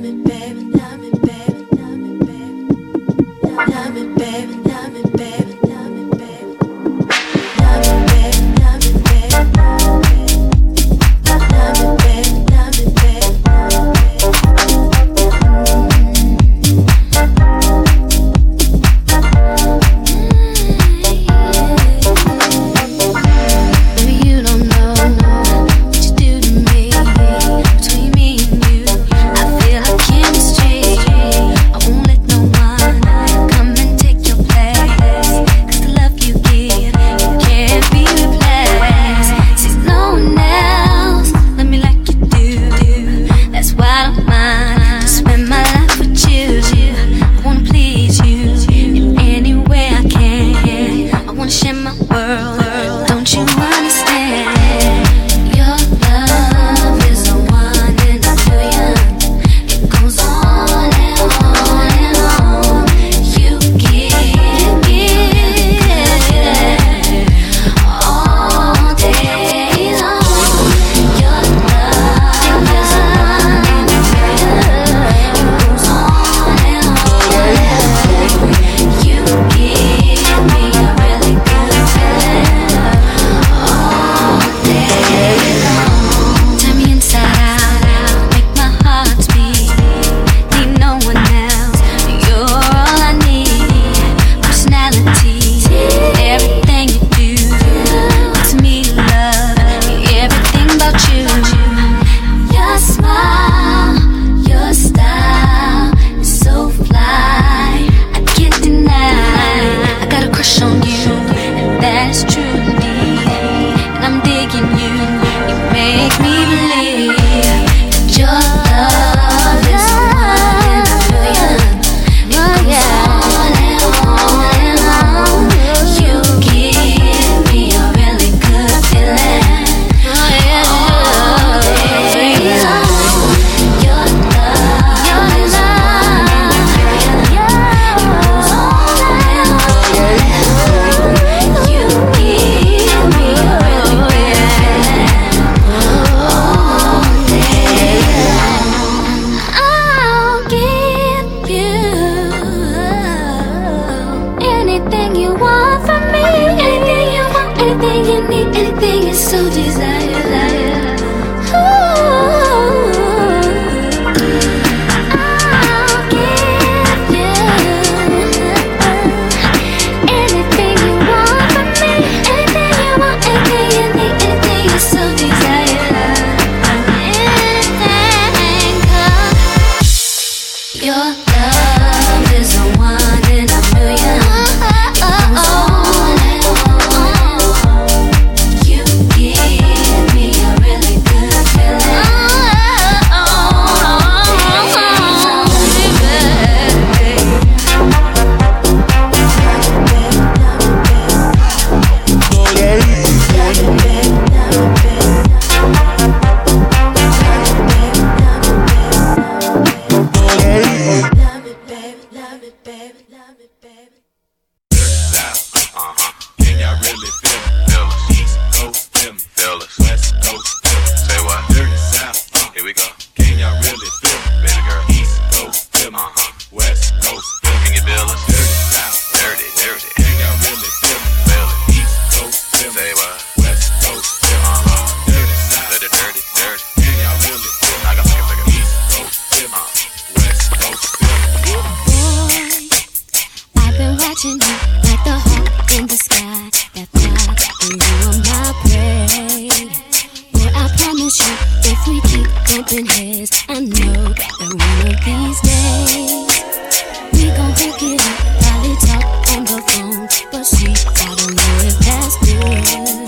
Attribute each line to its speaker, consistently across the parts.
Speaker 1: Love
Speaker 2: me, baby, love me. promise you,
Speaker 1: if
Speaker 3: we keep bumping heads, I know that one of these days we
Speaker 4: gon' pick
Speaker 3: it
Speaker 4: up.
Speaker 3: Probably talk on the phone, but she, I don't know if
Speaker 4: that's good.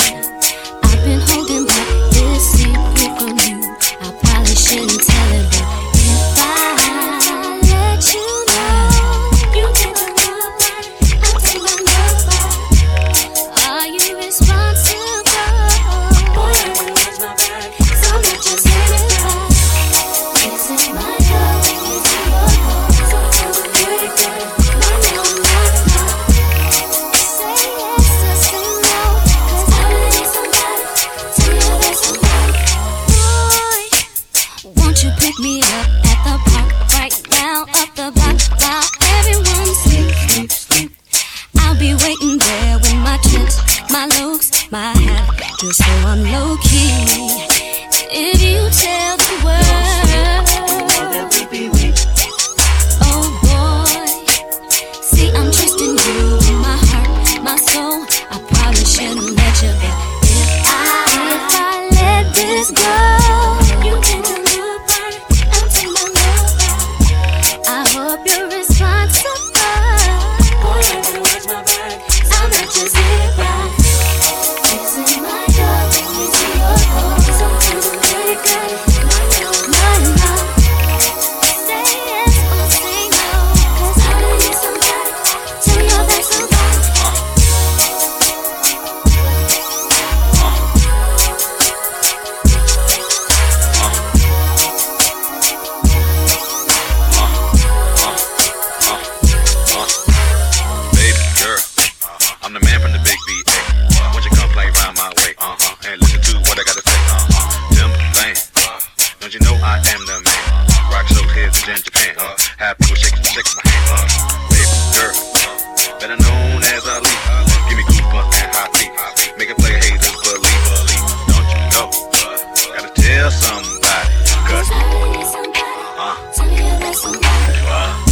Speaker 3: just
Speaker 4: so
Speaker 3: I'm low key. If you tell
Speaker 4: uh,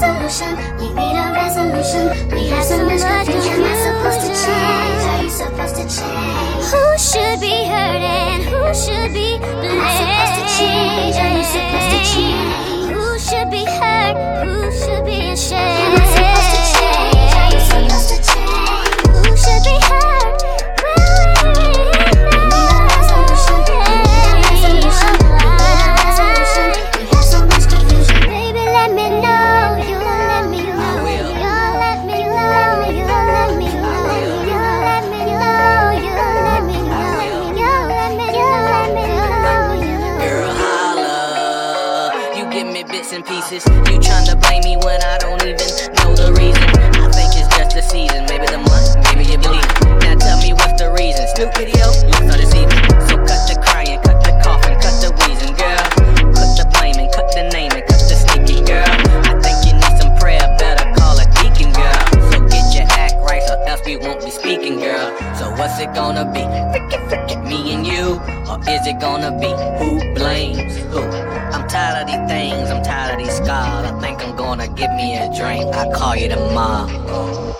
Speaker 4: resolution. You need a resolution. We have so much good. Am I supposed to change? Are you supposed to change?
Speaker 3: Who should be hurt and who should be blamed?
Speaker 4: Am I supposed to change? Are you supposed to change?
Speaker 3: Who should be hurt?
Speaker 5: Who corner, give me a drink, I call you the mom.